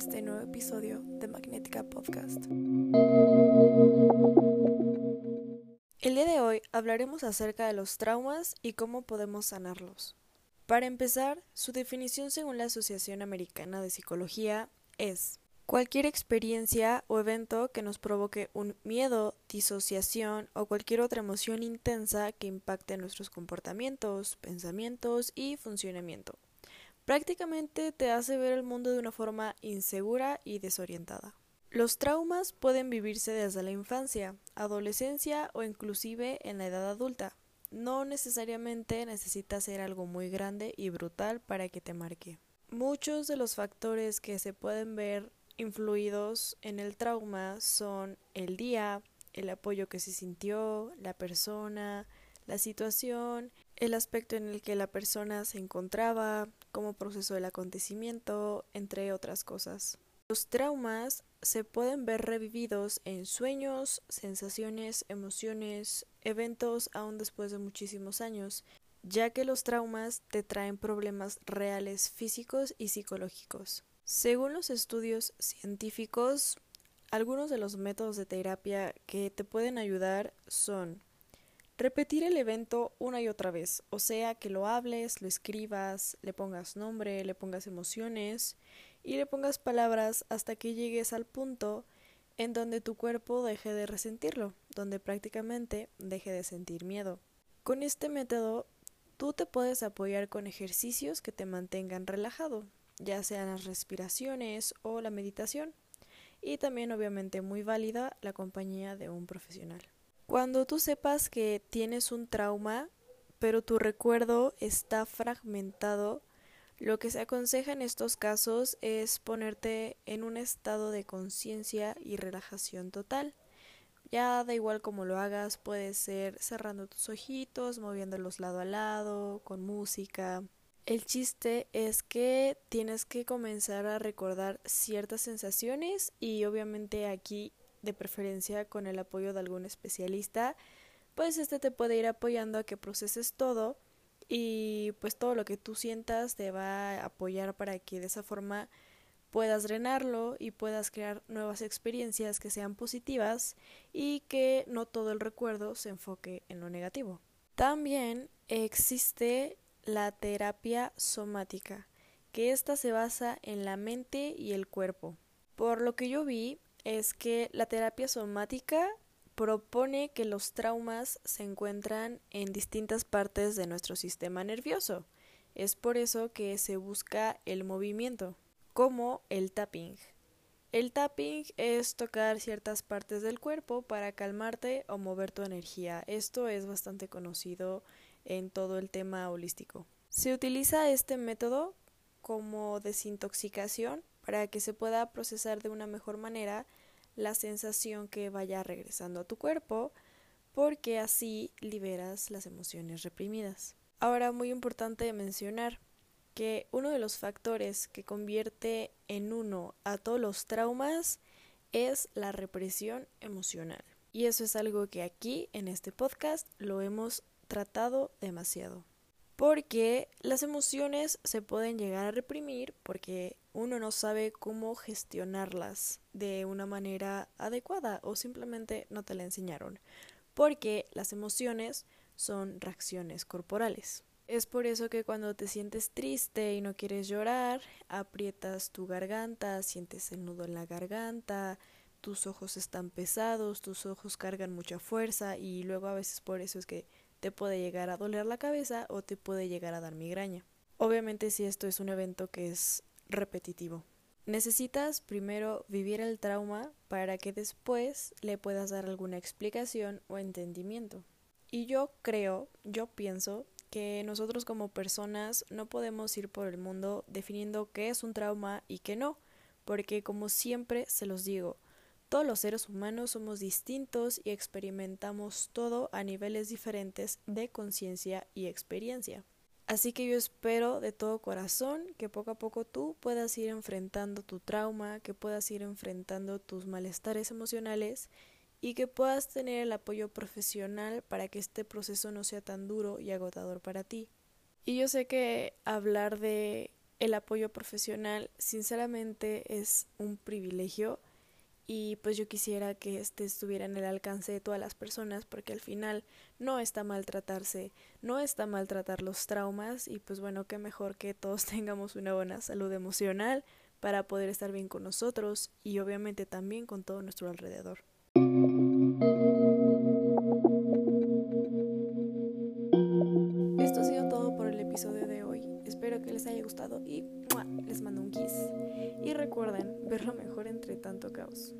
este nuevo episodio de Magnética Podcast. El día de hoy hablaremos acerca de los traumas y cómo podemos sanarlos. Para empezar, su definición según la Asociación Americana de Psicología es Cualquier experiencia o evento que nos provoque un miedo, disociación o cualquier otra emoción intensa que impacte nuestros comportamientos, pensamientos y funcionamiento. Prácticamente te hace ver el mundo de una forma insegura y desorientada. Los traumas pueden vivirse desde la infancia, adolescencia o inclusive en la edad adulta. No necesariamente necesita ser algo muy grande y brutal para que te marque. Muchos de los factores que se pueden ver influidos en el trauma son el día, el apoyo que se sintió, la persona, la situación, el aspecto en el que la persona se encontraba, cómo procesó el acontecimiento, entre otras cosas. Los traumas se pueden ver revividos en sueños, sensaciones, emociones, eventos aún después de muchísimos años, ya que los traumas te traen problemas reales físicos y psicológicos. Según los estudios científicos, algunos de los métodos de terapia que te pueden ayudar son repetir el evento una y otra vez, o sea, que lo hables, lo escribas, le pongas nombre, le pongas emociones y le pongas palabras hasta que llegues al punto en donde tu cuerpo deje de resentirlo, donde prácticamente deje de sentir miedo. Con este método, tú te puedes apoyar con ejercicios que te mantengan relajado, ya sean las respiraciones o la meditación, y también obviamente muy válida la compañía de un profesional. Cuando tú sepas que tienes un trauma, pero tu recuerdo está fragmentado, lo que se aconseja en estos casos es ponerte en un estado de conciencia y relajación total. Ya da igual cómo lo hagas, puede ser cerrando tus ojitos, moviéndolos lado a lado, con música, el chiste es que tienes que comenzar a recordar ciertas sensaciones y obviamente aquí de preferencia con el apoyo de algún especialista, pues este te puede ir apoyando a que proceses todo y pues todo lo que tú sientas te va a apoyar para que de esa forma puedas drenarlo y puedas crear nuevas experiencias que sean positivas y que no todo el recuerdo se enfoque en lo negativo. También existe la terapia somática, que ésta se basa en la mente y el cuerpo. Por lo que yo vi es que la terapia somática propone que los traumas se encuentran en distintas partes de nuestro sistema nervioso. Es por eso que se busca el movimiento, como el tapping. El tapping es tocar ciertas partes del cuerpo para calmarte o mover tu energía. Esto es bastante conocido en todo el tema holístico. Se utiliza este método como desintoxicación para que se pueda procesar de una mejor manera la sensación que vaya regresando a tu cuerpo porque así liberas las emociones reprimidas. Ahora, muy importante mencionar que uno de los factores que convierte en uno a todos los traumas es la represión emocional. Y eso es algo que aquí en este podcast lo hemos tratado demasiado. Porque las emociones se pueden llegar a reprimir porque uno no sabe cómo gestionarlas de una manera adecuada o simplemente no te la enseñaron. Porque las emociones son reacciones corporales. Es por eso que cuando te sientes triste y no quieres llorar, aprietas tu garganta, sientes el nudo en la garganta, tus ojos están pesados, tus ojos cargan mucha fuerza y luego a veces por eso es que te puede llegar a doler la cabeza o te puede llegar a dar migraña. Obviamente si esto es un evento que es repetitivo. Necesitas primero vivir el trauma para que después le puedas dar alguna explicación o entendimiento. Y yo creo, yo pienso que nosotros como personas no podemos ir por el mundo definiendo qué es un trauma y qué no, porque como siempre se los digo, todos los seres humanos somos distintos y experimentamos todo a niveles diferentes de conciencia y experiencia. Así que yo espero de todo corazón que poco a poco tú puedas ir enfrentando tu trauma, que puedas ir enfrentando tus malestares emocionales y que puedas tener el apoyo profesional para que este proceso no sea tan duro y agotador para ti. Y yo sé que hablar de el apoyo profesional sinceramente es un privilegio y pues yo quisiera que este estuviera en el alcance de todas las personas porque al final no está mal tratarse, no está mal tratar los traumas y pues bueno, qué mejor que todos tengamos una buena salud emocional para poder estar bien con nosotros y obviamente también con todo nuestro alrededor. Que les haya gustado y les mando un kiss. Y recuerden ver lo mejor entre tanto caos.